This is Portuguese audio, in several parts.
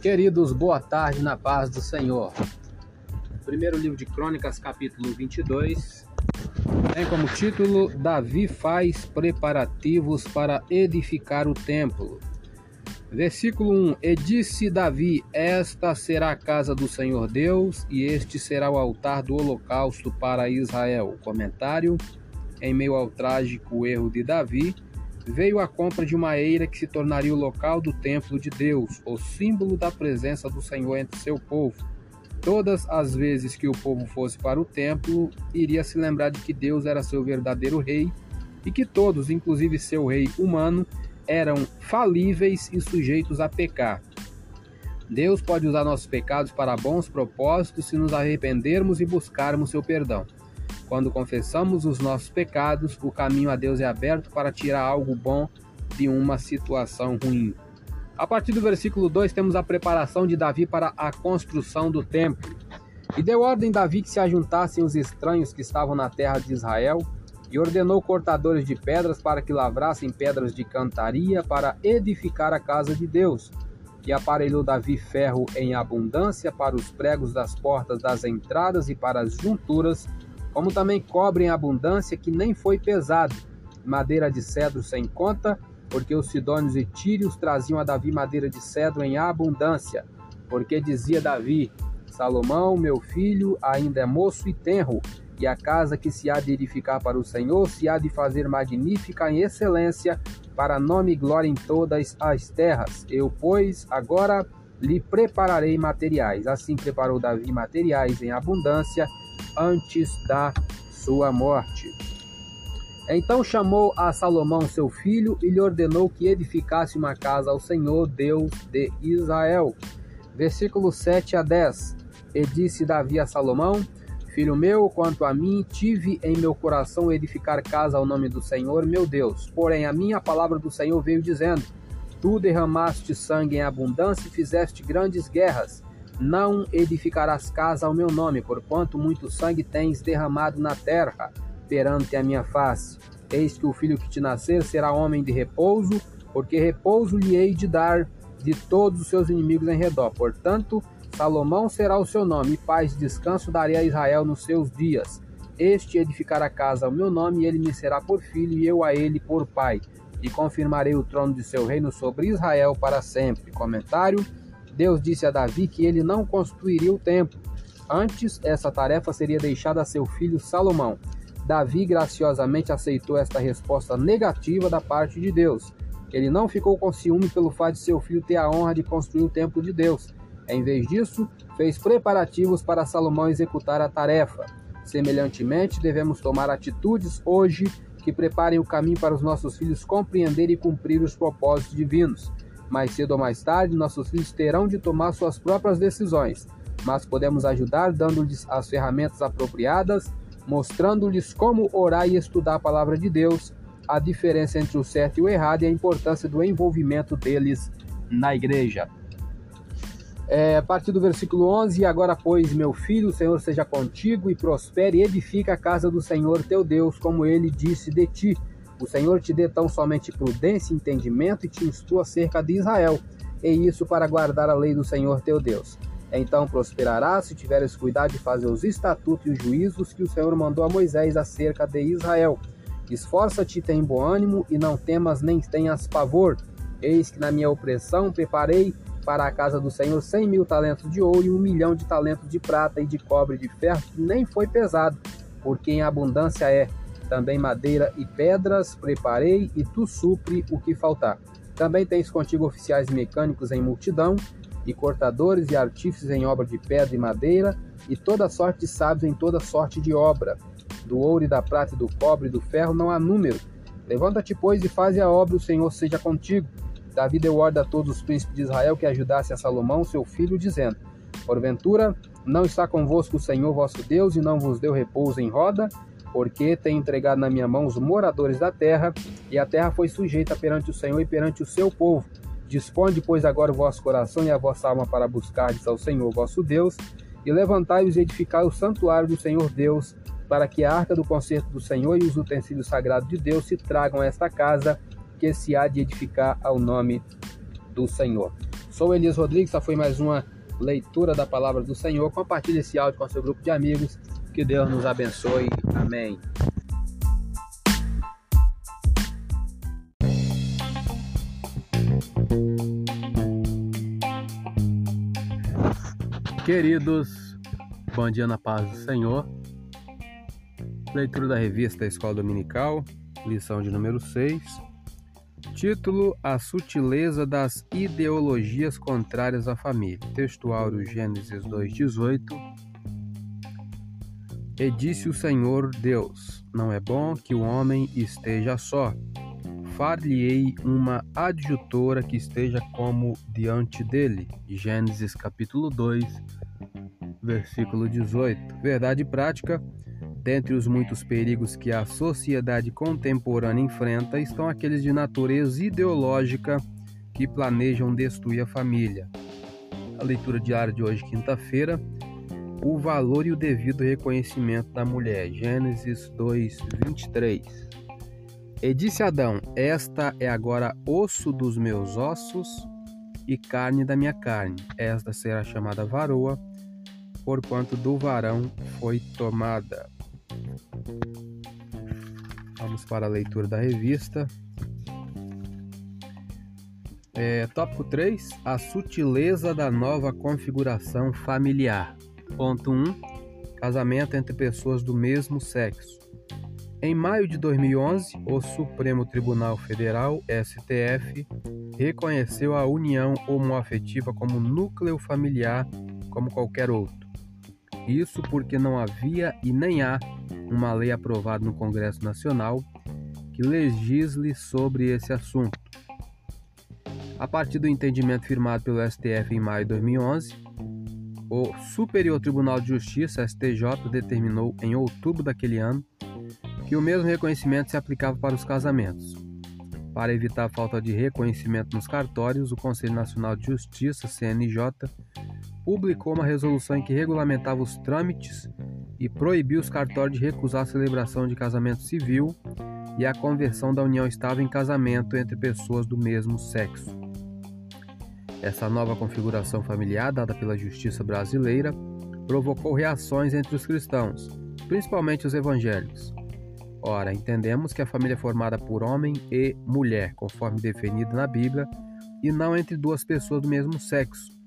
Queridos, boa tarde na paz do Senhor. Primeiro livro de Crônicas, capítulo 22, tem como título: Davi faz preparativos para edificar o templo. Versículo 1: E disse Davi: Esta será a casa do Senhor Deus, e este será o altar do holocausto para Israel. Comentário: Em meio ao trágico erro de Davi, veio a compra de uma eira que se tornaria o local do templo de Deus, o símbolo da presença do Senhor entre seu povo. Todas as vezes que o povo fosse para o templo, iria se lembrar de que Deus era seu verdadeiro rei e que todos, inclusive seu rei humano, eram falíveis e sujeitos a pecar. Deus pode usar nossos pecados para bons propósitos se nos arrependermos e buscarmos seu perdão. Quando confessamos os nossos pecados, o caminho a Deus é aberto para tirar algo bom de uma situação ruim. A partir do versículo 2, temos a preparação de Davi para a construção do templo. E deu ordem Davi que se ajuntassem os estranhos que estavam na terra de Israel, e ordenou cortadores de pedras para que lavrassem pedras de cantaria para edificar a casa de Deus. E aparelhou Davi ferro em abundância para os pregos das portas das entradas e para as junturas como também cobre em abundância que nem foi pesado, madeira de cedro sem conta, porque os sidônios e tírios traziam a Davi madeira de cedro em abundância, porque dizia Davi: Salomão, meu filho, ainda é moço e tenro, e a casa que se há de edificar para o Senhor se há de fazer magnífica em excelência, para nome e glória em todas as terras. Eu, pois, agora lhe prepararei materiais. Assim preparou Davi materiais em abundância antes da sua morte. Então chamou a Salomão seu filho e lhe ordenou que edificasse uma casa ao Senhor, Deus de Israel. Versículo 7 a 10. E disse Davi a Salomão: Filho meu, quanto a mim, tive em meu coração edificar casa ao nome do Senhor, meu Deus. Porém, a minha palavra do Senhor veio dizendo: Tu derramaste sangue em abundância e fizeste grandes guerras. Não edificarás casa ao meu nome, porquanto muito sangue tens derramado na terra perante a minha face. Eis que o filho que te nascer será homem de repouso, porque repouso lhe hei de dar de todos os seus inimigos em redor. Portanto, Salomão será o seu nome, e paz e descanso darei a Israel nos seus dias. Este edificará casa ao meu nome, e ele me será por filho, e eu a ele por pai. E confirmarei o trono de seu reino sobre Israel para sempre. Comentário Deus disse a Davi que ele não construiria o templo. Antes, essa tarefa seria deixada a seu filho Salomão. Davi graciosamente aceitou esta resposta negativa da parte de Deus. Ele não ficou com ciúme pelo fato de seu filho ter a honra de construir o templo de Deus. Em vez disso, fez preparativos para Salomão executar a tarefa. Semelhantemente, devemos tomar atitudes hoje que preparem o caminho para os nossos filhos compreender e cumprir os propósitos divinos. Mais cedo ou mais tarde, nossos filhos terão de tomar suas próprias decisões, mas podemos ajudar dando-lhes as ferramentas apropriadas, mostrando-lhes como orar e estudar a palavra de Deus, a diferença entre o certo e o errado e a importância do envolvimento deles na igreja. É, a partir do versículo 11: Agora, pois, meu filho, o Senhor seja contigo e prospere e edifique a casa do Senhor teu Deus, como ele disse de ti o Senhor te dê tão somente prudência e entendimento e te instrua acerca de Israel, e isso para guardar a lei do Senhor teu Deus. Então prosperarás se tiveres cuidado de fazer os estatutos e os juízos que o Senhor mandou a Moisés acerca de Israel. Esforça-te, tem bom ânimo, e não temas nem tenhas pavor. Eis que na minha opressão preparei para a casa do Senhor cem mil talentos de ouro e um milhão de talentos de prata e de cobre e de ferro, que nem foi pesado, porque em abundância é também madeira e pedras preparei, e tu supre o que faltar. Também tens contigo oficiais mecânicos em multidão, e cortadores e artífices em obra de pedra e madeira, e toda sorte de sábios em toda sorte de obra. Do ouro e da prata e do cobre e do ferro não há número. Levanta-te, pois, e faze a obra, o Senhor seja contigo. Davi deu ordem a todos os príncipes de Israel que ajudassem a Salomão, seu filho, dizendo: Porventura, não está convosco o Senhor vosso Deus, e não vos deu repouso em roda? Porque tem entregado na minha mão os moradores da terra, e a terra foi sujeita perante o Senhor e perante o seu povo. Dispõe, pois, agora o vosso coração e a vossa alma para buscardes ao Senhor vosso Deus, e levantai-vos e edificai o santuário do Senhor Deus, para que a arca do concerto do Senhor e os utensílios sagrados de Deus se tragam a esta casa, que se há de edificar ao nome do Senhor. Sou Elias Rodrigues, essa foi mais uma leitura da palavra do Senhor. Compartilhe esse áudio com seu grupo de amigos. Que Deus nos abençoe. Amém. Queridos, bom dia na paz do Senhor. Leitura da revista Escola Dominical, lição de número 6. Título: A sutileza das ideologias contrárias à família. Textuário Gênesis 2:18. E disse o Senhor Deus: Não é bom que o homem esteja só. Far-lhe-ei uma adjutora que esteja como diante dele. Gênesis capítulo 2, versículo 18. Verdade prática Dentre os muitos perigos que a sociedade contemporânea enfrenta estão aqueles de natureza ideológica que planejam destruir a família. A leitura diária de hoje, quinta-feira, o valor e o devido reconhecimento da mulher. Gênesis 2, 23. E disse Adão: Esta é agora osso dos meus ossos e carne da minha carne. Esta será chamada varoa, porquanto do varão foi tomada. Vamos para a leitura da revista. É, tópico 3: A sutileza da nova configuração familiar. Ponto 1: Casamento entre pessoas do mesmo sexo. Em maio de 2011, o Supremo Tribunal Federal, STF, reconheceu a união homoafetiva como núcleo familiar como qualquer outro. Isso porque não havia e nem há uma lei aprovada no Congresso Nacional que legisle sobre esse assunto. A partir do entendimento firmado pelo STF em maio de 2011, o Superior Tribunal de Justiça, STJ, determinou em outubro daquele ano que o mesmo reconhecimento se aplicava para os casamentos. Para evitar a falta de reconhecimento nos cartórios, o Conselho Nacional de Justiça, CNJ, publicou uma resolução em que regulamentava os trâmites e proibiu os cartórios de recusar a celebração de casamento civil e a conversão da união estável em casamento entre pessoas do mesmo sexo. Essa nova configuração familiar, dada pela justiça brasileira, provocou reações entre os cristãos, principalmente os evangélicos. Ora, entendemos que a família é formada por homem e mulher, conforme definido na Bíblia, e não entre duas pessoas do mesmo sexo,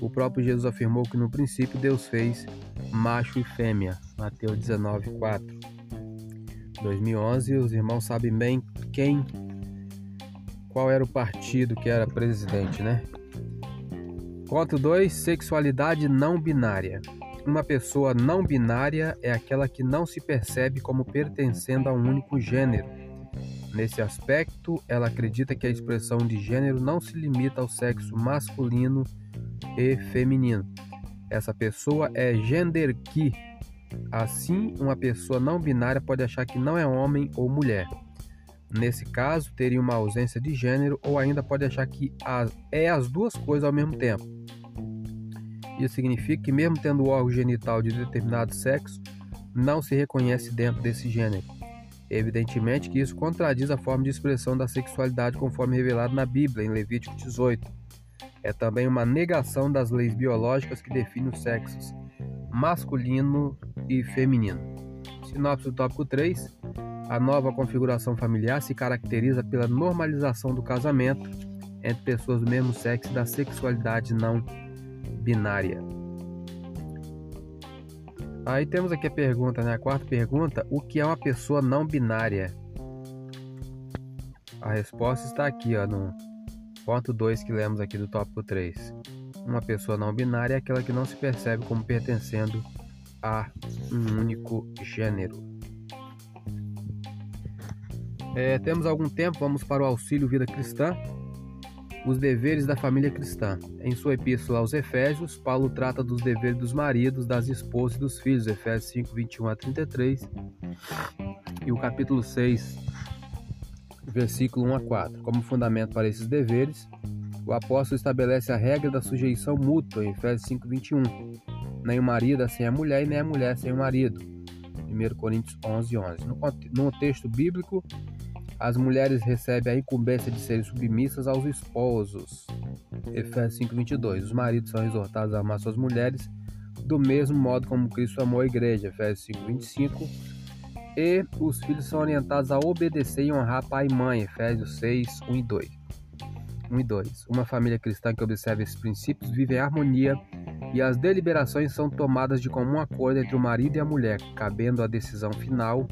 o próprio Jesus afirmou que no princípio Deus fez macho e fêmea. Mateus 19, 4. 2011, os irmãos sabem bem quem, qual era o partido que era presidente, né? Ponto 2. Sexualidade não binária. Uma pessoa não binária é aquela que não se percebe como pertencendo a um único gênero. Nesse aspecto, ela acredita que a expressão de gênero não se limita ao sexo masculino e feminino. Essa pessoa é gender que. Assim, uma pessoa não binária pode achar que não é homem ou mulher. Nesse caso, teria uma ausência de gênero ou ainda pode achar que é as duas coisas ao mesmo tempo. Isso significa que, mesmo tendo o órgão genital de determinado sexo, não se reconhece dentro desse gênero. Evidentemente que isso contradiz a forma de expressão da sexualidade conforme revelado na Bíblia, em Levítico 18 é também uma negação das leis biológicas que definem os sexos masculino e feminino. Sinopse do tópico 3. A nova configuração familiar se caracteriza pela normalização do casamento entre pessoas do mesmo sexo e da sexualidade não binária. Aí temos aqui a pergunta, né? A quarta pergunta: o que é uma pessoa não binária? A resposta está aqui, ó, no Ponto 2 que lemos aqui do tópico 3. Uma pessoa não binária é aquela que não se percebe como pertencendo a um único gênero. É, temos algum tempo, vamos para o auxílio vida cristã. Os deveres da família cristã. Em sua epístola aos Efésios, Paulo trata dos deveres dos maridos, das esposas e dos filhos, Efésios 5, 21 a 33. E o capítulo 6, versículo 1 a 4. Como fundamento para esses deveres, o apóstolo estabelece a regra da sujeição mútua em Efésios 5:21. Nem o marido é sem a mulher e nem a mulher é sem o marido. 1 Coríntios 11:11. No, no texto bíblico, As mulheres recebem a incumbência de serem submissas aos esposos. Efésios 5:22. Os maridos são exortados a amar suas mulheres do mesmo modo como Cristo amou a igreja. Efésios 5:25. E os filhos são orientados a obedecer e honrar pai e mãe. Efésios 6, 1 e 2. 1 e 2. Uma família cristã que observa esses princípios vive em harmonia e as deliberações são tomadas de comum acordo entre o marido e a mulher, cabendo a decisão final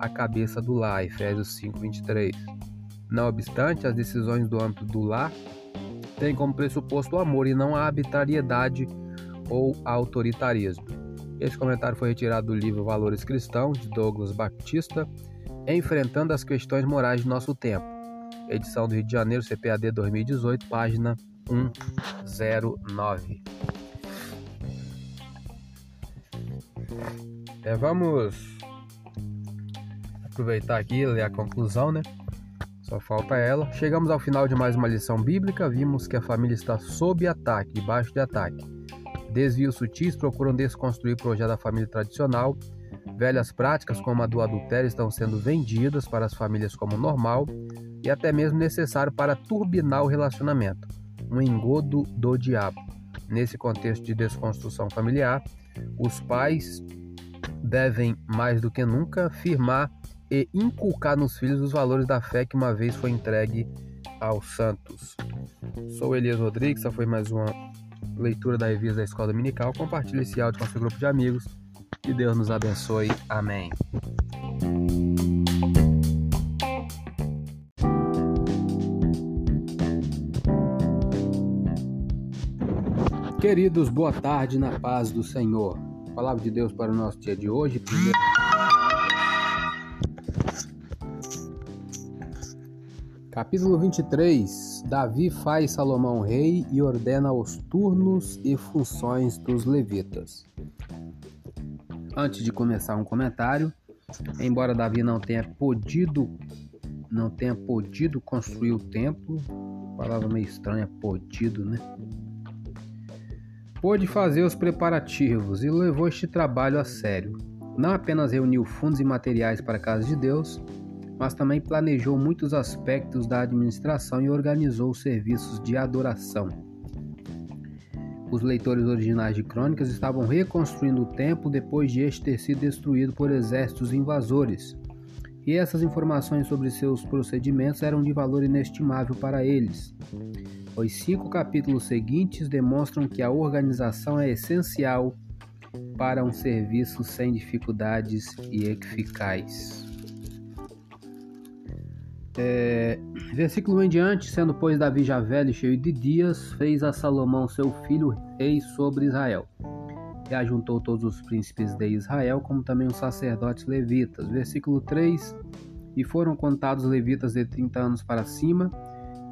à cabeça do lar. Efésios 5, 23. Não obstante, as decisões do âmbito do lar têm como pressuposto o amor e não a arbitrariedade ou autoritarismo. Esse comentário foi retirado do livro Valores Cristãos, de Douglas Batista, Enfrentando as Questões Morais de Nosso Tempo. Edição do Rio de Janeiro, CPAD 2018, página 109. É, vamos aproveitar aqui e ler a conclusão, né? Só falta ela. Chegamos ao final de mais uma lição bíblica. Vimos que a família está sob ataque, debaixo de ataque. Desvios sutis procuram desconstruir o projeto da família tradicional. Velhas práticas, como a do adultério, estão sendo vendidas para as famílias como normal e até mesmo necessário para turbinar o relacionamento. Um engodo do diabo. Nesse contexto de desconstrução familiar, os pais devem, mais do que nunca, firmar e inculcar nos filhos os valores da fé que uma vez foi entregue aos santos. Sou Elias Rodrigues, essa foi mais uma leitura da revista da Escola Dominical. Compartilhe esse áudio com seu grupo de amigos. Que Deus nos abençoe. Amém. Queridos, boa tarde na paz do Senhor. Palavra de Deus para o nosso dia de hoje. Primeiro... Capítulo 23. Davi faz Salomão rei e ordena os turnos e funções dos levitas. Antes de começar um comentário, embora Davi não tenha podido não tenha podido construir o templo, palavra meio estranha, podido, né? Pôde fazer os preparativos e levou este trabalho a sério. Não apenas reuniu fundos e materiais para a casa de Deus, mas também planejou muitos aspectos da administração e organizou serviços de adoração. Os leitores originais de crônicas estavam reconstruindo o templo depois de este ter sido destruído por exércitos invasores, e essas informações sobre seus procedimentos eram de valor inestimável para eles. Os cinco capítulos seguintes demonstram que a organização é essencial para um serviço sem dificuldades e eficaz. É, versículo em diante, sendo pois Davi já velho e cheio de dias, fez a Salomão seu filho rei sobre Israel. E ajuntou todos os príncipes de Israel, como também os sacerdotes levitas. Versículo 3: E foram contados levitas de 30 anos para cima,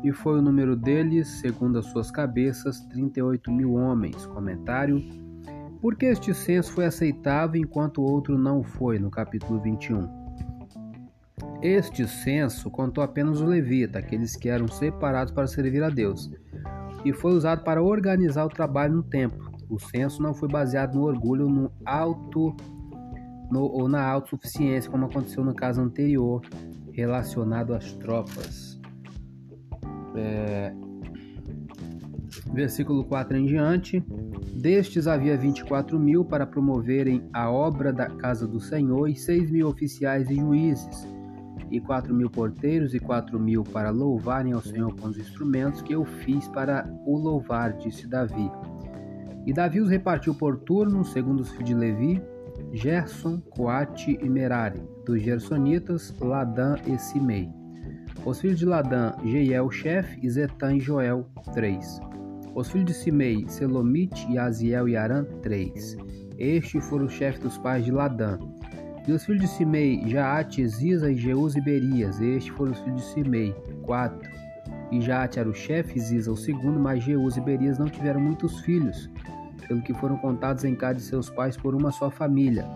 e foi o número deles, segundo as suas cabeças, 38 mil homens. Comentário: Porque este censo foi aceitável enquanto outro não foi, no capítulo 21. Este censo contou apenas o levita, aqueles que eram separados para servir a Deus, e foi usado para organizar o trabalho no templo. O censo não foi baseado no orgulho no alto no, ou na autossuficiência, como aconteceu no caso anterior, relacionado às tropas. É... Versículo 4 em diante. Destes havia 24 mil para promoverem a obra da casa do Senhor e 6 mil oficiais e juízes e quatro mil porteiros e quatro mil para louvarem ao Senhor com os instrumentos que eu fiz para o louvar, disse Davi. E Davi os repartiu por turno, segundo os filhos de Levi, Gerson, Coate e Merari, dos Gersonitas, Ladã e Simei. Os filhos de Ladã, Jeiel, chefe, e Zetã e Joel, três. Os filhos de Simei, Selomite, Aziel e Arã, três. Estes foram os chefes dos pais de Ladã, e os filhos de Simei, Jaate, Ziza e Jeus e Berias. Estes foram os filhos de Simei, quatro. E Jaate era o chefe, Ziza o segundo, mas Jeus e Berias não tiveram muitos filhos, pelo que foram contados em casa de seus pais por uma só família.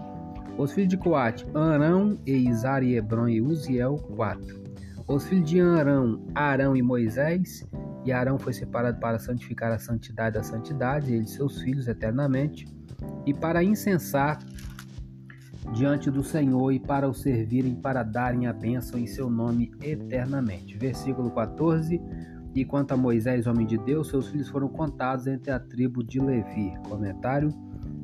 Os filhos de Coate, Arão, Eizar e Hebron e Uziel, quatro. Os filhos de Arão, Arão e Moisés, e Arão foi separado para santificar a santidade da santidade, ele e seus filhos eternamente, e para incensar diante do Senhor e para o servirem, para darem a bênção em seu nome eternamente. Versículo 14. E quanto a Moisés, homem de Deus, seus filhos foram contados entre a tribo de Levi. Comentário: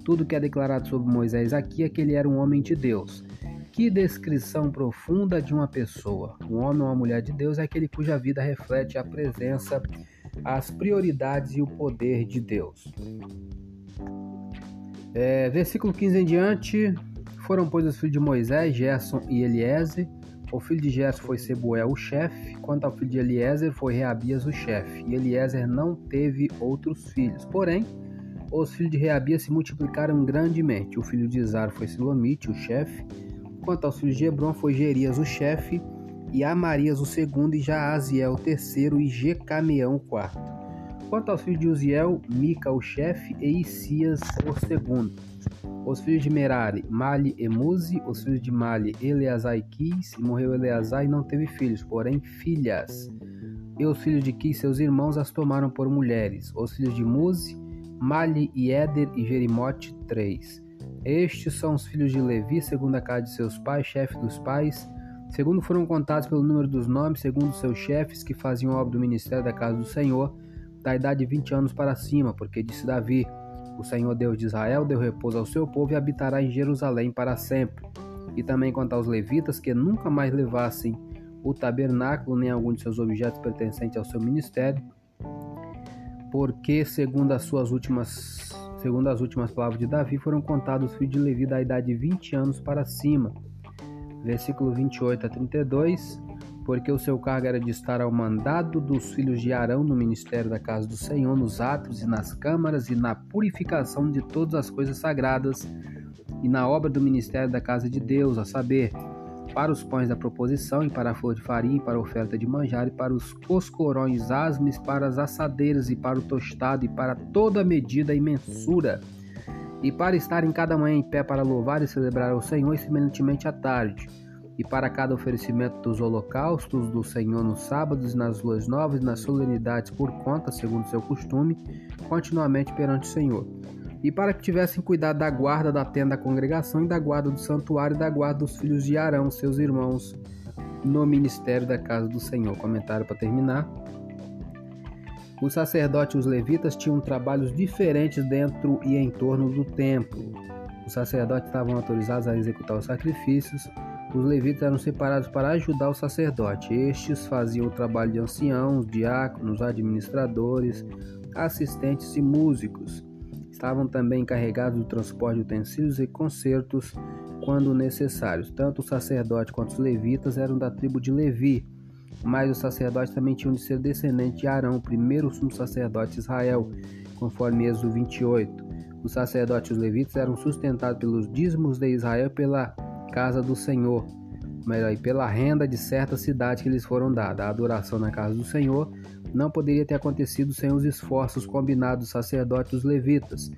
Tudo que é declarado sobre Moisés aqui é que ele era um homem de Deus. Que descrição profunda de uma pessoa. Um homem ou uma mulher de Deus é aquele cuja vida reflete a presença, as prioridades e o poder de Deus. É, versículo 15 em diante. Foram, pois, os filhos de Moisés, Gerson e Eliezer, o filho de Gerson foi Sebuel, o chefe, quanto ao filho de Eliezer foi Reabias, o chefe. E Eliezer não teve outros filhos. Porém, os filhos de Reabias se multiplicaram grandemente. O filho de Izar foi Silomite, o chefe. Quanto aos filhos de Hebron foi Gerias, o chefe, e Amarias, o segundo, e Jaaziel, o terceiro, e Jecameão, o quarto. Quanto aos filhos de Uziel, Mica, o chefe, e Isias, o segundo. Os filhos de Merari, Mali e Muzi, os filhos de Mali, Eleazar e Quis, e morreu Eleazar e não teve filhos, porém filhas. E os filhos de Quis, seus irmãos, as tomaram por mulheres. Os filhos de Muzi, Mali e Éder e Jerimote, três. Estes são os filhos de Levi, segundo a casa de seus pais, chefe dos pais, segundo foram contados pelo número dos nomes, segundo seus chefes que faziam obra do ministério da casa do Senhor, da idade de vinte anos para cima, porque disse Davi: o Senhor Deus de Israel deu repouso ao seu povo e habitará em Jerusalém para sempre. E também quanto aos levitas, que nunca mais levassem o tabernáculo nem algum de seus objetos pertencentes ao seu ministério, porque segundo as suas últimas segundo as últimas palavras de Davi, foram contados os filhos de Levi da idade de 20 anos para cima. Versículo 28 a 32 porque o seu cargo era de estar ao mandado dos filhos de Arão no ministério da casa do Senhor, nos atos e nas câmaras e na purificação de todas as coisas sagradas e na obra do ministério da casa de Deus, a saber, para os pães da proposição e para a flor de farinha e para a oferta de manjar e para os coscorões asmes, para as assadeiras e para o tostado e para toda medida e mensura. E para estar em cada manhã em pé para louvar e celebrar o Senhor e semelhantemente à tarde e para cada oferecimento dos holocaustos do Senhor nos sábados, nas luas novas e nas solenidades por conta, segundo seu costume, continuamente perante o Senhor. E para que tivessem cuidado da guarda da tenda da congregação e da guarda do santuário e da guarda dos filhos de Arão, seus irmãos, no ministério da casa do Senhor. Comentário para terminar. Os sacerdotes e os levitas tinham trabalhos diferentes dentro e em torno do templo. Os sacerdotes estavam autorizados a executar os sacrifícios, os levitas eram separados para ajudar o sacerdote. Estes faziam o trabalho de anciãos, diáconos, administradores, assistentes e músicos. Estavam também encarregados do transporte de utensílios e concertos quando necessários. Tanto o sacerdote quanto os levitas eram da tribo de Levi, mas os sacerdotes também tinham de ser descendentes de Arão, o primeiro sumo sacerdote de Israel, conforme Êxodo 28. Os sacerdotes e os levitas eram sustentados pelos dízimos de Israel pela casa do Senhor, melhor, pela renda de certa cidade que lhes foram dadas. A adoração na casa do Senhor não poderia ter acontecido sem os esforços combinados dos sacerdotes e dos levitas.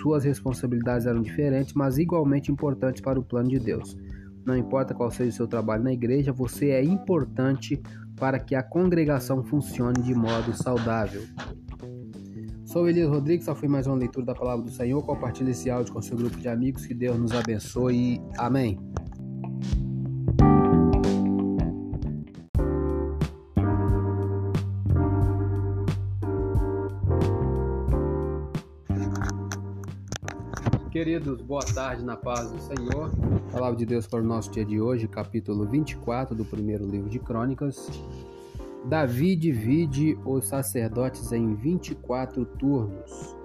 Suas responsabilidades eram diferentes, mas igualmente importantes para o plano de Deus. Não importa qual seja o seu trabalho na igreja, você é importante para que a congregação funcione de modo saudável. Sou Elias Rodrigues, só foi mais uma leitura da palavra do Senhor. Compartilhe esse áudio com seu grupo de amigos. Que Deus nos abençoe. Amém. Queridos, boa tarde na paz do Senhor. Palavra de Deus para o nosso dia de hoje, capítulo 24 do primeiro livro de Crônicas. Davi divide os sacerdotes em 24 turnos.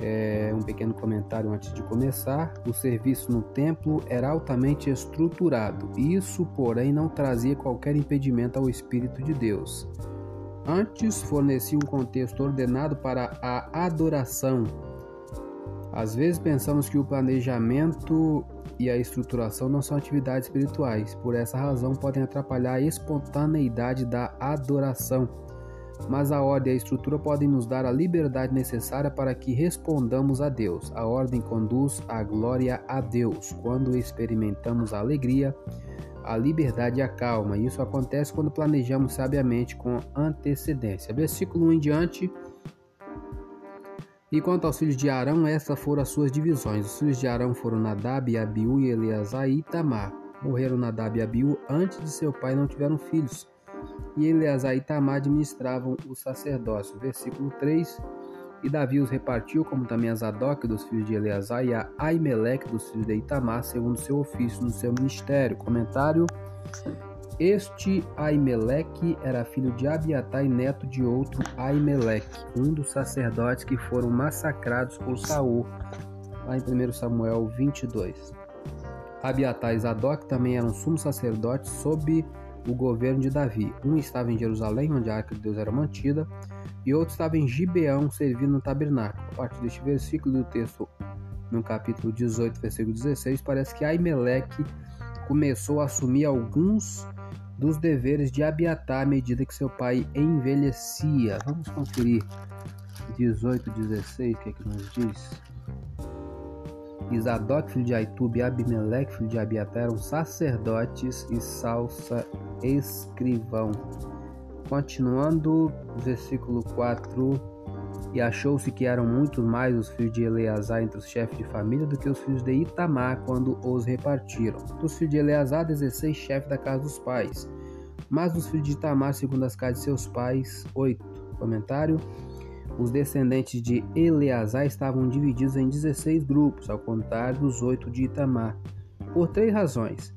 É, um pequeno comentário antes de começar. O serviço no templo era altamente estruturado. Isso, porém, não trazia qualquer impedimento ao Espírito de Deus. Antes, fornecia um contexto ordenado para a adoração. Às vezes pensamos que o planejamento e a estruturação não são atividades espirituais, por essa razão podem atrapalhar a espontaneidade da adoração. Mas a ordem e a estrutura podem nos dar a liberdade necessária para que respondamos a Deus. A ordem conduz à glória a Deus. Quando experimentamos a alegria, a liberdade e a calma. Isso acontece quando planejamos sabiamente com antecedência. Versículo 1 em diante E quanto aos filhos de Arão, estas foram as suas divisões. Os filhos de Arão foram Nadab, Abiú e Eleazar e Itamar. Morreram Nadab e Abiú antes de seu pai não tiveram filhos. E Eleazar e Itamar administravam o sacerdócio. Versículo 3. E Davi os repartiu, como também a Zadok dos filhos de Eleazar e a Aimeleque dos filhos de Itamar, segundo seu ofício no seu ministério. Comentário este Aimeleque era filho de Abiatar e neto de outro Aimeleque, um dos sacerdotes que foram massacrados por Saul, lá em 1 Samuel 22. Abiatar e Zadok também eram sumos sacerdotes sob o governo de Davi. Um estava em Jerusalém, onde a arca de Deus era mantida, e outro estava em Gibeão, servindo no tabernáculo. A partir deste versículo do texto, no capítulo 18, versículo 16, parece que Aimeleque começou a assumir alguns dos deveres de Abiatar à medida que seu pai envelhecia. Vamos conferir 18, 16, o que é que nos diz? Isadoc, filho de Aitube, e Abimeleque, filho de Abiatar, eram sacerdotes e Salsa, escrivão. Continuando, versículo 4 e achou-se que eram muito mais os filhos de Eleazar entre os chefes de família do que os filhos de Itamar quando os repartiram. Dos filhos de Eleazar, 16 chefes da casa dos pais. Mas dos filhos de Itamar, segundo as casas de seus pais, 8. Comentário. Os descendentes de Eleazar estavam divididos em 16 grupos, ao contrário dos oito de Itamar, por três razões.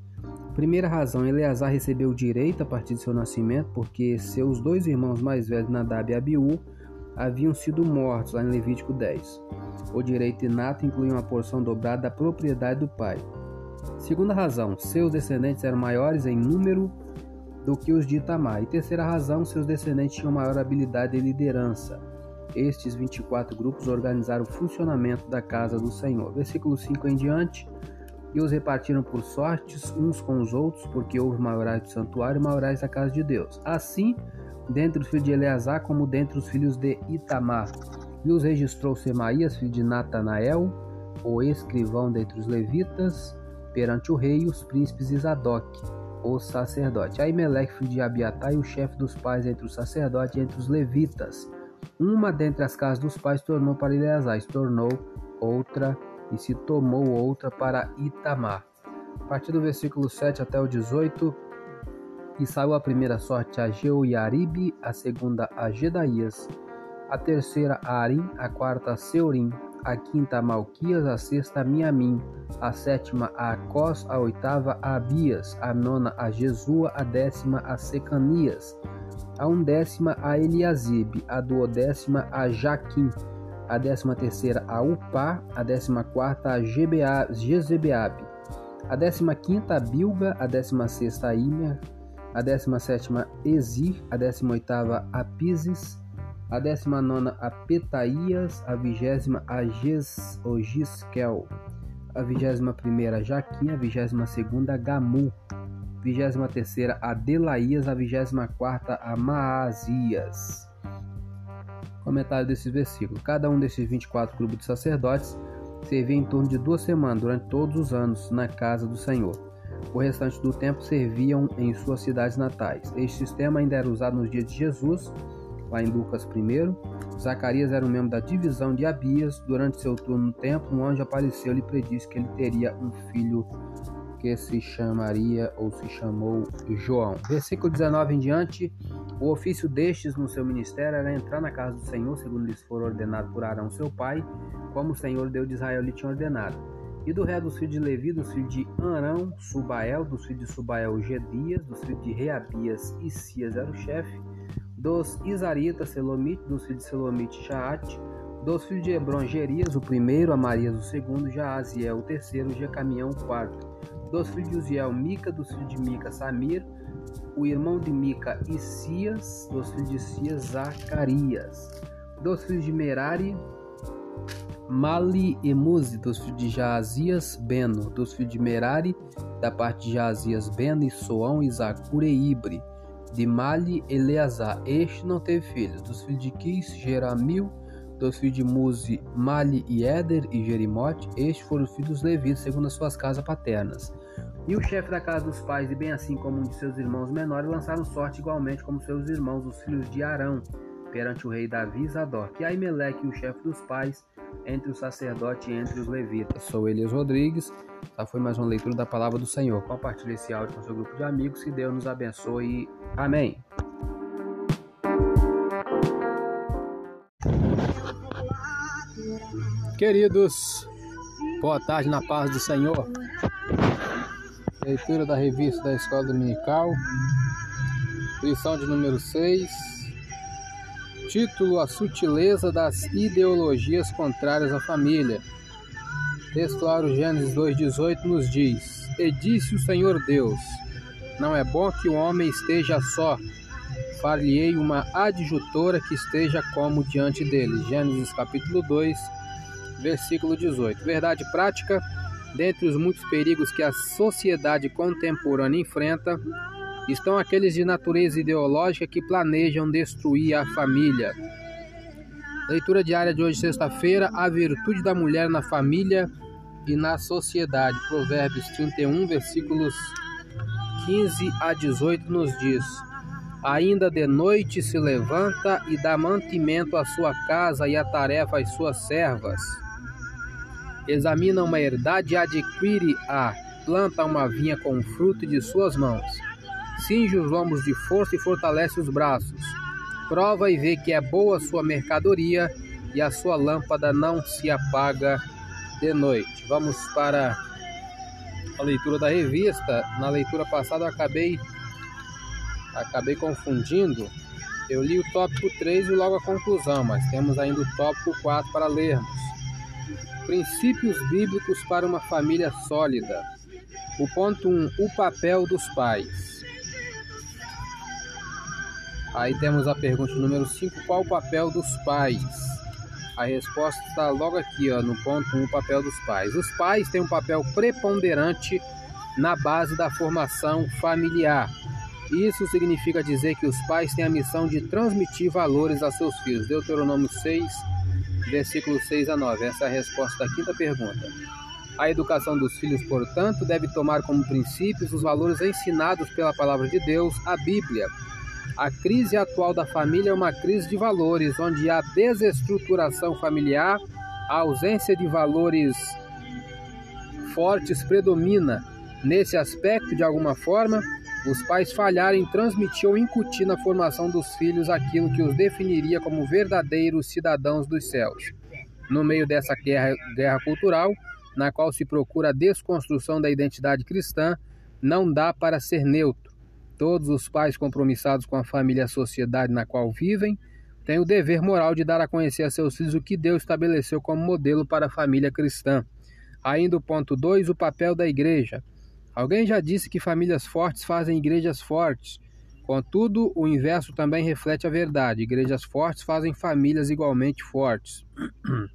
Primeira razão, Eleazar recebeu direito a partir de seu nascimento, porque seus dois irmãos mais velhos, Nadab e Abiú, haviam sido mortos, lá em Levítico 10. O direito inato incluía uma porção dobrada da propriedade do pai. Segunda razão, seus descendentes eram maiores em número do que os de Itamar. E terceira razão, seus descendentes tinham maior habilidade de liderança. Estes 24 grupos organizaram o funcionamento da casa do Senhor. Versículo 5 em diante. E os repartiram por sortes uns com os outros, porque houve maiorais do santuário e maiorais da casa de Deus. Assim, dentre os filhos de Eleazar como dentre os filhos de Itamar. E os registrou Semaías, filho de Natanael, o escrivão dentre os levitas, perante o rei e os príncipes e Zadok, o sacerdote. Aimeleque, filho de Abiatai, o chefe dos pais entre os sacerdotes e entre os levitas. Uma dentre as casas dos pais tornou para Eleazar, se tornou outra e se tomou outra para Itamar. A partir do versículo 7 até o 18, e saiu a primeira sorte a Jeuiaribe, a segunda a Gedaías, a terceira a Arim, a quarta a Seurim, a quinta a Malquias, a sexta a Miamim, a sétima a Acós, a oitava a Abias, a nona a Jesua, a décima a Secanias, a undécima a Eliasibe, a duodécima a Jaquim, a décima terceira a Upá, a décima quarta a Jezebeabe, a décima quinta a Bilga, a décima sexta a Imer, a 17 Ezir, a 18 Apises, a 19 a Petaías, a 20 a Ges, o Giskel, a 21 Jaquim, a 22 Gamu, a 23 Adelaías, a 24 a Maazias. Comentário desse versículo. Cada um desses 24 grupos de sacerdotes servia em torno de duas semanas durante todos os anos na casa do Senhor. O restante do tempo serviam em suas cidades natais. Este sistema ainda era usado nos dias de Jesus, lá em Lucas I. Zacarias era um membro da divisão de Abias. Durante seu turno no templo, um anjo apareceu e predisse que ele teria um filho que se chamaria ou se chamou João. Versículo 19 em diante. O ofício destes no seu ministério era entrar na casa do Senhor, segundo lhes for ordenado por Arão, seu pai, como o Senhor Deus de Israel lhe tinha ordenado. E do resto dos filhos de Levi, dos filhos de Arão, Subael, dos filhos de Subael, Gedias, dos filhos de Reabias, Isias era o chefe, dos Isaritas, Selomite, dos filhos de Selomite, Jaate, dos filhos de Hebron, Gerias, o primeiro, Amarias, o segundo, Jaaziel, o terceiro, Jecamião, o quarto, dos filhos de Uziel, Mica, dos filhos de Mica, Samir, o irmão de Mica, Isias, dos filhos de Isias, Zacarias, dos filhos de Merari, Mali e Muzi, dos filhos de Jaazias, Beno, dos filhos de Merari, da parte de Jaazias, Beno, e Soão, Isacur e Ibre, de Mali, Eleazar, este não teve filhos, dos filhos de Quis, Jeramil, dos filhos de Muzi, Mali e Éder e Jerimote, estes foram os filhos levitas, segundo as suas casas paternas. E o chefe da casa dos pais, e bem assim como um de seus irmãos menores, lançaram sorte igualmente como seus irmãos, os filhos de Arão, perante o rei Davi e Zadok, e Aimeleque, o chefe dos pais, entre o sacerdote e entre os levitas. Sou Elias Rodrigues, essa foi mais uma leitura da palavra do Senhor. Compartilhe esse áudio com seu grupo de amigos, que Deus nos abençoe. Amém. Queridos, boa tarde na paz do Senhor. Leitura da revista da Escola Dominical, lição de número 6. Título: A sutileza das ideologias contrárias à família. Textuário Gênesis 2,18 nos diz: E disse o Senhor Deus: Não é bom que o homem esteja só. Far-lhe-ei uma adjutora que esteja como diante dele. Gênesis capítulo 2, versículo 18. Verdade prática: dentre os muitos perigos que a sociedade contemporânea enfrenta, estão aqueles de natureza ideológica que planejam destruir a família. Leitura diária de hoje, sexta-feira: A virtude da mulher na família e na sociedade. Provérbios 31, versículos 15 a 18 nos diz: Ainda de noite se levanta e dá mantimento à sua casa e a tarefa às suas servas examina uma herdade e adquire-a, planta uma vinha com o fruto de suas mãos, cinge os lombos de força e fortalece os braços, prova e vê que é boa sua mercadoria e a sua lâmpada não se apaga de noite. Vamos para a leitura da revista. Na leitura passada eu acabei acabei confundindo. Eu li o tópico 3 e logo a conclusão, mas temos ainda o tópico 4 para lermos. Princípios bíblicos para uma família sólida. O ponto 1, um, o papel dos pais. Aí temos a pergunta número 5, qual o papel dos pais? A resposta está logo aqui, ó, no ponto 1, um, o papel dos pais. Os pais têm um papel preponderante na base da formação familiar. Isso significa dizer que os pais têm a missão de transmitir valores a seus filhos. Deuteronômio 6, versículos 6 a 9. Essa é a resposta da quinta pergunta. A educação dos filhos, portanto, deve tomar como princípios os valores ensinados pela palavra de Deus, a Bíblia. A crise atual da família é uma crise de valores, onde a desestruturação familiar, a ausência de valores fortes predomina. Nesse aspecto, de alguma forma, os pais falharam em transmitir ou incutir na formação dos filhos aquilo que os definiria como verdadeiros cidadãos dos céus. No meio dessa guerra, guerra cultural, na qual se procura a desconstrução da identidade cristã, não dá para ser neutro. Todos os pais compromissados com a família e a sociedade na qual vivem têm o dever moral de dar a conhecer a seus filhos o que Deus estabeleceu como modelo para a família cristã. Ainda o ponto 2, o papel da igreja. Alguém já disse que famílias fortes fazem igrejas fortes. Contudo, o inverso também reflete a verdade. Igrejas fortes fazem famílias igualmente fortes.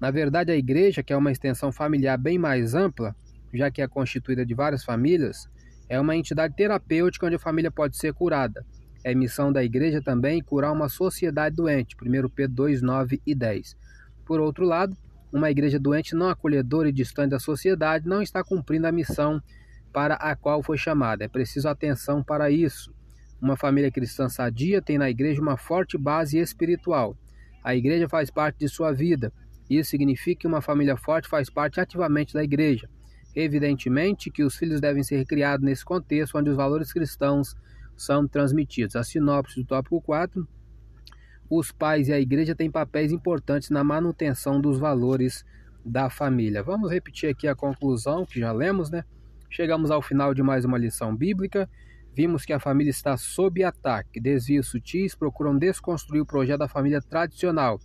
Na verdade, a igreja, que é uma extensão familiar bem mais ampla, já que é constituída de várias famílias, é uma entidade terapêutica onde a família pode ser curada. É missão da igreja também curar uma sociedade doente. 1 Pedro 2, 9 e 10. Por outro lado, uma igreja doente, não acolhedora e distante da sociedade, não está cumprindo a missão para a qual foi chamada. É preciso atenção para isso. Uma família cristã sadia tem na igreja uma forte base espiritual. A igreja faz parte de sua vida. Isso significa que uma família forte faz parte ativamente da igreja. Evidentemente que os filhos devem ser criados nesse contexto onde os valores cristãos são transmitidos. A sinopse do tópico 4 os pais e a igreja têm papéis importantes na manutenção dos valores da família. Vamos repetir aqui a conclusão que já lemos, né? Chegamos ao final de mais uma lição bíblica. Vimos que a família está sob ataque. Desvios sutis procuram desconstruir o projeto da família tradicional.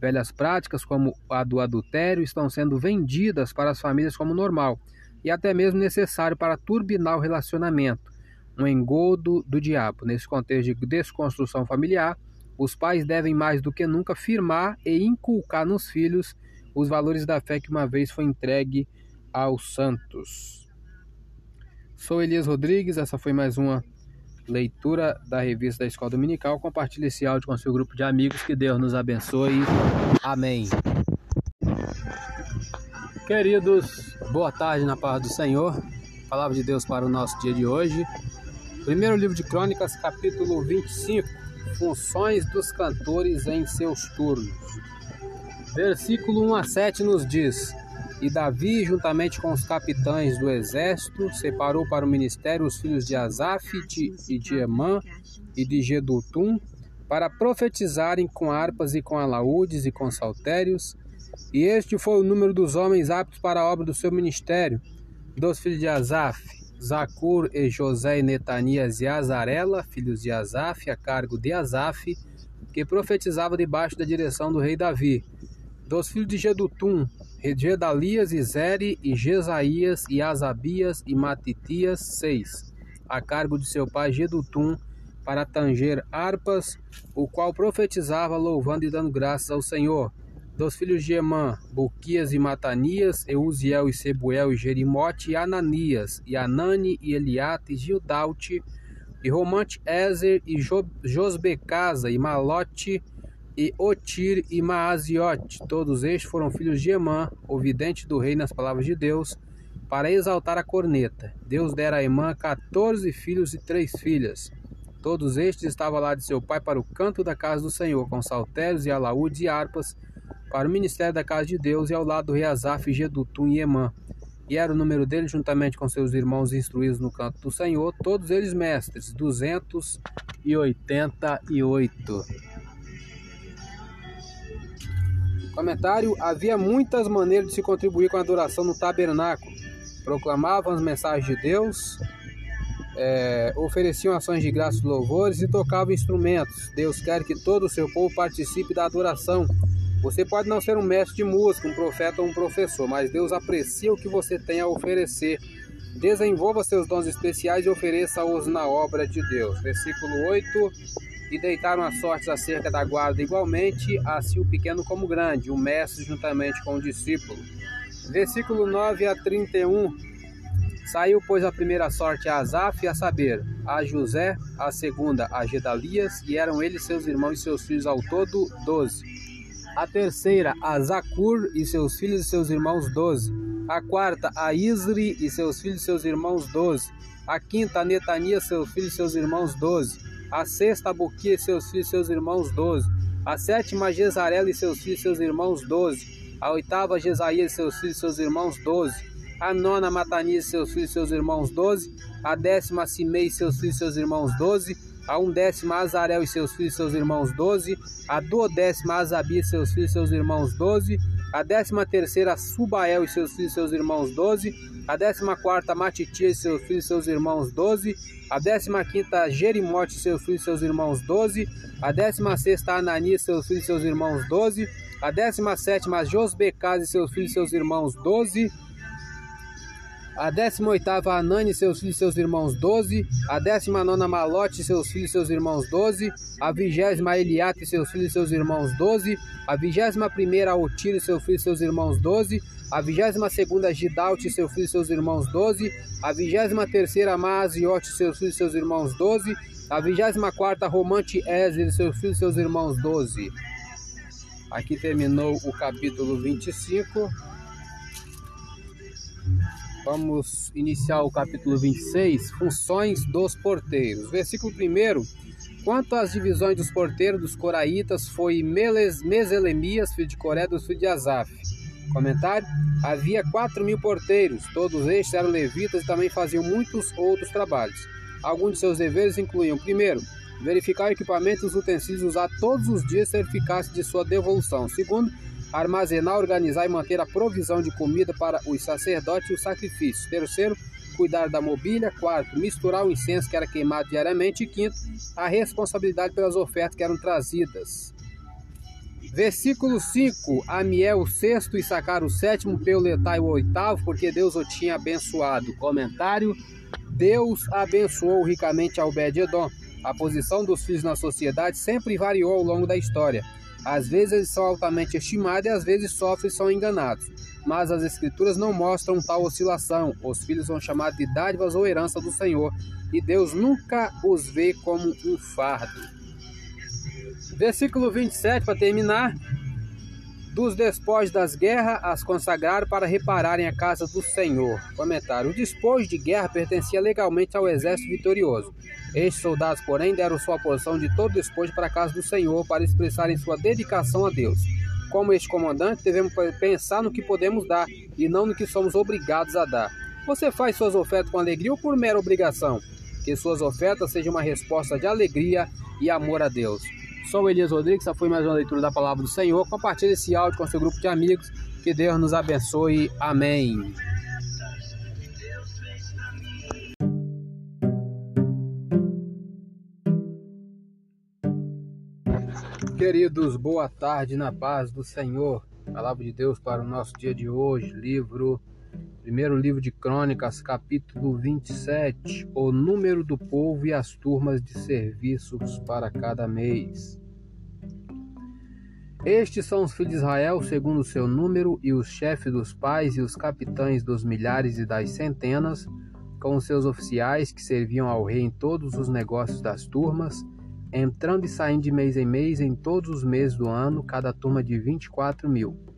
Velhas práticas, como a do adultério, estão sendo vendidas para as famílias como normal e até mesmo necessário para turbinar o relacionamento. Um engodo do diabo. Nesse contexto de desconstrução familiar, os pais devem mais do que nunca firmar e inculcar nos filhos os valores da fé que uma vez foi entregue aos santos. Sou Elias Rodrigues, essa foi mais uma leitura da revista da Escola Dominical. Compartilhe esse áudio com seu grupo de amigos. Que Deus nos abençoe. Amém. Queridos, boa tarde na paz do Senhor. Palavra de Deus para o nosso dia de hoje. Primeiro livro de Crônicas, capítulo 25. Funções dos cantores em seus turnos. Versículo 1 a 7 nos diz: E Davi, juntamente com os capitães do exército, separou para o ministério os filhos de Asaf e de Emã e de Gedutum, para profetizarem com harpas e com alaúdes e com saltérios. E este foi o número dos homens aptos para a obra do seu ministério, dos filhos de Asaf, Zacur e José Netanias e Azarela, filhos de Asaf, a cargo de Asaf, que profetizava debaixo da direção do rei Davi. Dos filhos de Gedutum, Gedalias e Zeri e Jesaías e Asabias e Matitias, seis, a cargo de seu pai Gedutum, para tanger harpas, o qual profetizava louvando e dando graças ao Senhor dos filhos de Emã, Buquias e Matanias, Euziel e Sebuel e Jerimote, e Ananias, e Anani e Eliate, e Gildaute, e Romante Ezer, e jo Josbecasa, e Malote, e Otir e Maaziote. Todos estes foram filhos de Emã, ouvidente do rei nas palavras de Deus, para exaltar a corneta. Deus dera a Emã quatorze filhos e três filhas. Todos estes estavam lá de seu pai para o canto da casa do Senhor, com saltérios e alaúdes e harpas, para o ministério da casa de Deus e ao lado do rei Asaf, Gedutum e Emã. E era o número dele, juntamente com seus irmãos instruídos no canto do Senhor, todos eles mestres, 288. Comentário: Havia muitas maneiras de se contribuir com a adoração no tabernáculo. Proclamavam as mensagens de Deus, é, ofereciam ações de graças e louvores e tocavam instrumentos. Deus quer que todo o seu povo participe da adoração você pode não ser um mestre de música, um profeta ou um professor, mas Deus aprecia o que você tem a oferecer. Desenvolva seus dons especiais e ofereça-os na obra de Deus. Versículo 8. E deitaram as sortes acerca da guarda igualmente, assim o pequeno como o grande, o mestre juntamente com o discípulo. Versículo 9 a 31. Saiu, pois, a primeira sorte a Asaf, a saber, a José, a segunda a Gedalias, e eram eles seus irmãos e seus filhos ao todo doze. A terceira, a Zacur e seus filhos e seus irmãos, doze. A quarta, a Isri e seus filhos e seus irmãos, doze. A quinta, a Netania, seus filhos e seus irmãos, doze. A sexta, a e seus filhos e seus irmãos, doze. A sétima, a e seus filhos e seus irmãos, doze. A oitava, a e seus filhos e seus irmãos, doze. A nona, Matanias e seus filhos e seus irmãos, doze. A décima, Simei e seus filhos e seus irmãos, doze a undécima Azarel e seus filhos e seus irmãos doze, a duodécima Azabi e seus filhos e seus irmãos doze, a décima terceira Subael e seus filhos e seus irmãos doze, a décima quarta Matitia e seus filhos e seus irmãos doze, a décima quinta Jerimote e seus filhos e seus irmãos doze, a décima sexta Ananias e seus filhos e seus irmãos doze, a décima sétima Josbecas e seus filhos e seus irmãos doze, a 18ª Anani, seus filhos e seus irmãos, 12. A 19ª Malote, seus filhos e seus irmãos, 12. A 20 Eliate, seus filhos e seus irmãos, 12. A 21ª Otiro, seus filhos e seus irmãos, 12. A 22ª Gidalte, seus filhos e seus irmãos, 12. A 23ª Maaziote, seus filhos e seus irmãos, 12. A 24ª Romante Ezer, seus filhos e seus irmãos, 12. Aqui terminou o capítulo 25. Vamos iniciar o capítulo 26, funções dos porteiros. Versículo 1. Quanto às divisões dos porteiros dos coraitas, foi Meles, Meselemias, filho de Coré, dos filhos de Asaf. Comentário: Havia quatro mil porteiros, todos estes eram levitas e também faziam muitos outros trabalhos. Alguns de seus deveres incluíam, primeiro, verificar o equipamento e os utensílios usados todos os dias e certificar-se de sua devolução. Segundo, armazenar, organizar e manter a provisão de comida para os sacerdotes e os sacrifícios. Terceiro, cuidar da mobília. Quarto, misturar o incenso que era queimado diariamente. E quinto, a responsabilidade pelas ofertas que eram trazidas. Versículo 5: Amiel o sexto e sacar o sétimo, Peuletai o oitavo, porque Deus o tinha abençoado. Comentário: Deus abençoou ricamente a Obed-Edom. A posição dos filhos na sociedade sempre variou ao longo da história. Às vezes são altamente estimados e às vezes sofrem e são enganados. Mas as escrituras não mostram tal oscilação. Os filhos são chamados de dádivas ou herança do Senhor, e Deus nunca os vê como um fardo. Versículo 27, para terminar. Dos despojos das guerras as consagraram para repararem a casa do Senhor. Comentário: O despojo de guerra pertencia legalmente ao exército vitorioso. Estes soldados, porém, deram sua porção de todo despojo para a casa do Senhor para expressarem sua dedicação a Deus. Como este comandante, devemos pensar no que podemos dar e não no que somos obrigados a dar. Você faz suas ofertas com alegria ou por mera obrigação? Que suas ofertas sejam uma resposta de alegria e amor a Deus. Sou o Elias Rodrigues, essa foi mais uma leitura da palavra do Senhor. Compartilhe esse áudio com seu grupo de amigos. Que Deus nos abençoe. Amém. Queridos, boa tarde na paz do Senhor. Palavra de Deus para o nosso dia de hoje, livro Primeiro livro de Crônicas, capítulo 27, o número do povo e as turmas de serviços para cada mês. Estes são os filhos de Israel, segundo o seu número, e os chefes dos pais e os capitães dos milhares e das centenas, com os seus oficiais que serviam ao rei em todos os negócios das turmas, entrando e saindo de mês em mês em todos os meses do ano, cada turma de 24 mil.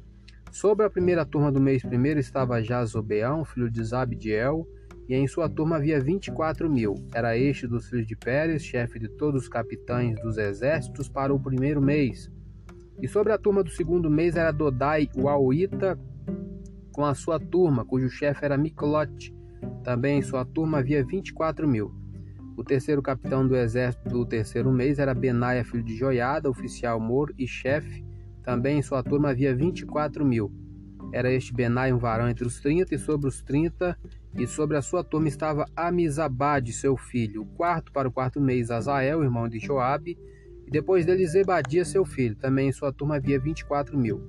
Sobre a primeira turma do mês primeiro estava Jazobeão, filho de Zabdiel, e em sua turma havia vinte e quatro mil. Era este dos filhos de Pérez, chefe de todos os capitães dos exércitos, para o primeiro mês. E sobre a turma do segundo mês era Dodai, o Auita, com a sua turma, cujo chefe era Miklote. Também em sua turma havia vinte e quatro mil. O terceiro capitão do exército do terceiro mês era Benaia, filho de Joiada, oficial mor e chefe também em sua turma havia vinte e quatro mil. Era este Benai um varão entre os trinta, e sobre os trinta, e sobre a sua turma estava Amizabade, seu filho. O quarto para o quarto mês, Azael, irmão de Joabe, e depois dele Zebadia, seu filho. Também em sua turma havia vinte e quatro mil.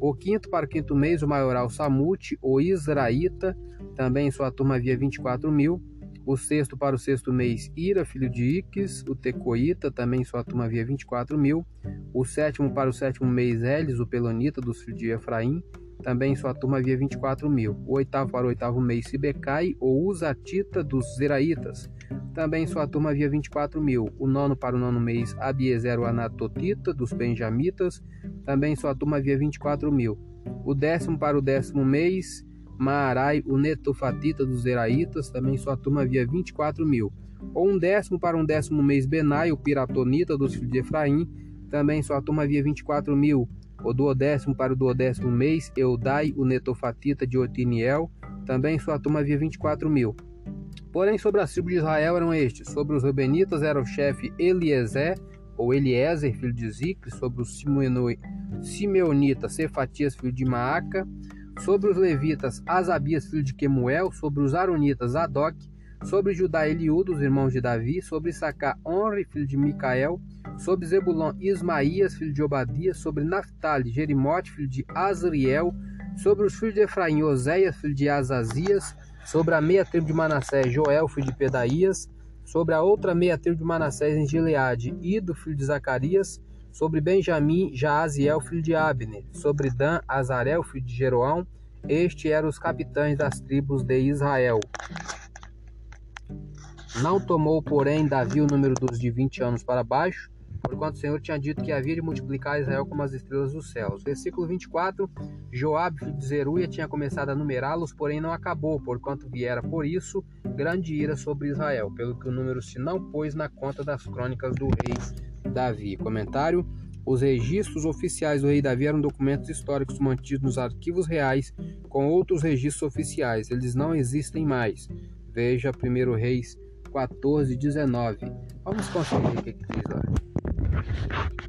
O quinto para o quinto mês, o maioral Samute, o Israíta, também em sua turma havia vinte e quatro mil. O sexto para o sexto mês, Ira, filho de Iques, o Tecoíta, também sua turma havia 24 mil. O sétimo para o sétimo mês, Elis, o Pelonita, dos filhos de Efraim, também sua turma havia 24 mil. O oitavo para o oitavo mês, Sibecai, ou Uzatita, dos Zeraitas, também sua turma havia 24 mil. O nono para o nono mês, Abiezer, o Anatotita, dos Benjamitas, também sua turma havia 24 mil. O décimo para o décimo mês, Maarai, o netofatita dos Zeraitas, também sua turma havia 24 mil. Ou um décimo para um décimo mês Benai, o piratonita dos filhos de Efraim, também sua turma havia 24 mil. O duodécimo para o duodécimo mês Eudai, o netofatita de Otiniel, também sua turma havia 24 mil. Porém, sobre as tribos de Israel eram estes: sobre os Rubenitas era o chefe Eliezer, ou Eliezer, filho de Zicre, sobre os Simeonitas, Cefatias, filho de Maaca, sobre os levitas Asabias, filho de Quemuel, sobre os aronitas Adoc, sobre Judá Eliú, os irmãos de Davi, sobre Sacá Honre, filho de Micael, sobre Zebulon Ismaías, filho de Obadias, sobre Naphtali Jerimote, filho de Azriel, sobre os filhos de Efraim Oséias, filho de Azazias, sobre a meia tribo de Manassés Joel, filho de Pedaías, sobre a outra meia tribo de Manassés em Gileade, Ido, filho de Zacarias, Sobre Benjamim, Jaaziel, filho de Abner. Sobre Dan, Azarel, filho de Jeroão. Estes eram os capitães das tribos de Israel. Não tomou, porém, Davi o número dos de 20 anos para baixo, porquanto o Senhor tinha dito que havia de multiplicar Israel como as estrelas dos céus. Versículo 24: Joabe, filho de Zeruia, tinha começado a numerá-los, porém não acabou, porquanto viera por isso grande ira sobre Israel, pelo que o número se não pôs na conta das crônicas do rei Davi. Comentário: Os registros oficiais do rei Davi eram documentos históricos mantidos nos arquivos reais com outros registros oficiais. Eles não existem mais. Veja 1 Reis 14, 19. Vamos conferir o que, que diz lá.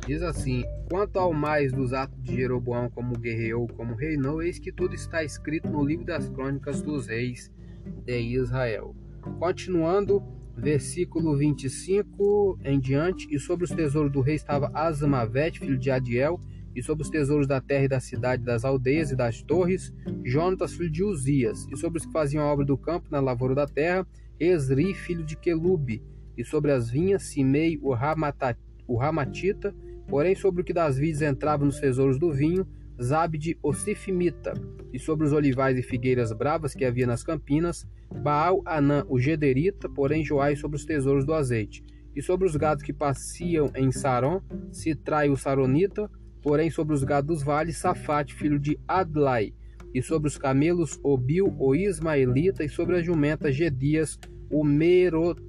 Diz assim: Quanto ao mais dos atos de Jeroboão, como guerreou, como reinou, eis que tudo está escrito no livro das crônicas dos reis de Israel. Continuando, versículo 25 em diante, e sobre os tesouros do rei estava Azamavete, filho de Adiel, e sobre os tesouros da terra e da cidade, das aldeias e das torres, Jonatas, filho de Uzias, e sobre os que faziam a obra do campo na lavoura da terra, Esri, filho de Quelube, e sobre as vinhas, Simei, o, Ramata, o Ramatita, porém sobre o que das vides entrava nos tesouros do vinho, Zabde, o Sifimita, e sobre os olivais e figueiras bravas que havia nas campinas, Baal Anã, o Gederita, porém Joai sobre os tesouros do azeite. E sobre os gados que passeam em Saron, Citrai o Saronita, porém sobre os gados dos vales, Safate, filho de Adlai, e sobre os camelos, Obil, o Ismaelita, e sobre as jumentas, Gedias, o Meronotita,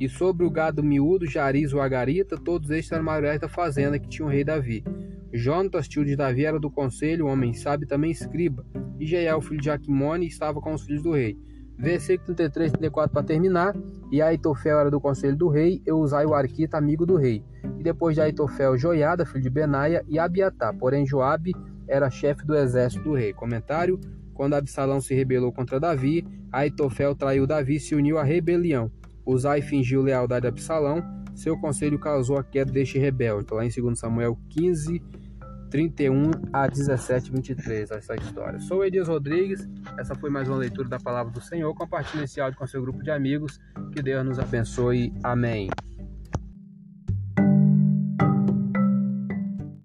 e sobre o gado miúdo, Jariz, o Agarita, todos estes eram maiores da fazenda que tinha o rei Davi. Jonatas, tio de Davi, era do conselho, homem sábio também escriba, e Jeiel, filho de Aquimone, estava com os filhos do rei. Versículo 33 e 34 para terminar. E Aitofel era do conselho do rei, e Uzai o Arquita, amigo do rei. E depois de Aitofel, Joiada, filho de Benaia, e Abiatá. Porém, Joabe era chefe do exército do rei. Comentário: Quando Absalão se rebelou contra Davi, Aitofel traiu Davi e se uniu à rebelião. Uzai fingiu lealdade a Absalão. Seu conselho causou a queda deste rebelde. Está lá em 2 Samuel 15, 31 a 17, 23, essa história. Sou Elias Rodrigues, essa foi mais uma leitura da palavra do Senhor. Compartilhe esse áudio com seu grupo de amigos. Que Deus nos abençoe. Amém.